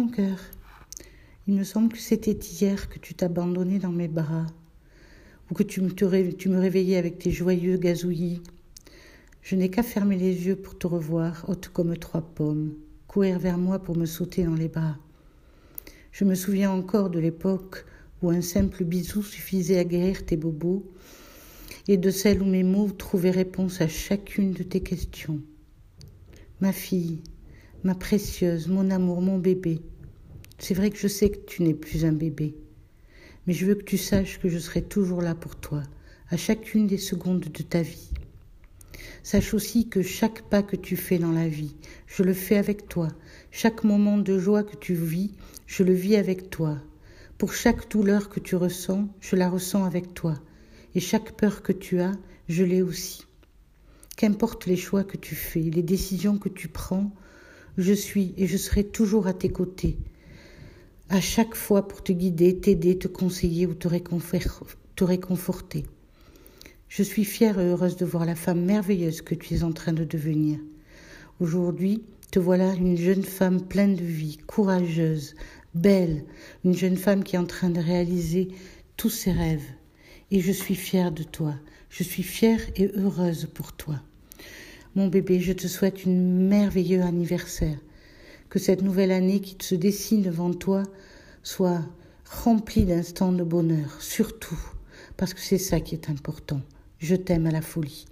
cœur. Il me semble que c'était hier que tu t'abandonnais dans mes bras, ou que tu me, tu me réveillais avec tes joyeux gazouillis. Je n'ai qu'à fermer les yeux pour te revoir, haute comme trois pommes, courir vers moi pour me sauter dans les bras. Je me souviens encore de l'époque où un simple bisou suffisait à guérir tes bobos, et de celle où mes mots trouvaient réponse à chacune de tes questions. Ma fille, ma précieuse, mon amour, mon bébé, c'est vrai que je sais que tu n'es plus un bébé, mais je veux que tu saches que je serai toujours là pour toi, à chacune des secondes de ta vie. Sache aussi que chaque pas que tu fais dans la vie, je le fais avec toi. Chaque moment de joie que tu vis, je le vis avec toi. Pour chaque douleur que tu ressens, je la ressens avec toi. Et chaque peur que tu as, je l'ai aussi. Qu'importe les choix que tu fais, les décisions que tu prends, je suis et je serai toujours à tes côtés, à chaque fois pour te guider, t'aider, te conseiller ou te réconforter. Je suis fière et heureuse de voir la femme merveilleuse que tu es en train de devenir. Aujourd'hui, te voilà une jeune femme pleine de vie, courageuse, belle, une jeune femme qui est en train de réaliser tous ses rêves. Et je suis fière de toi, je suis fière et heureuse pour toi. Mon bébé, je te souhaite un merveilleux anniversaire. Que cette nouvelle année qui se dessine devant toi soit remplie d'instants de bonheur, surtout, parce que c'est ça qui est important. Je t'aime à la folie.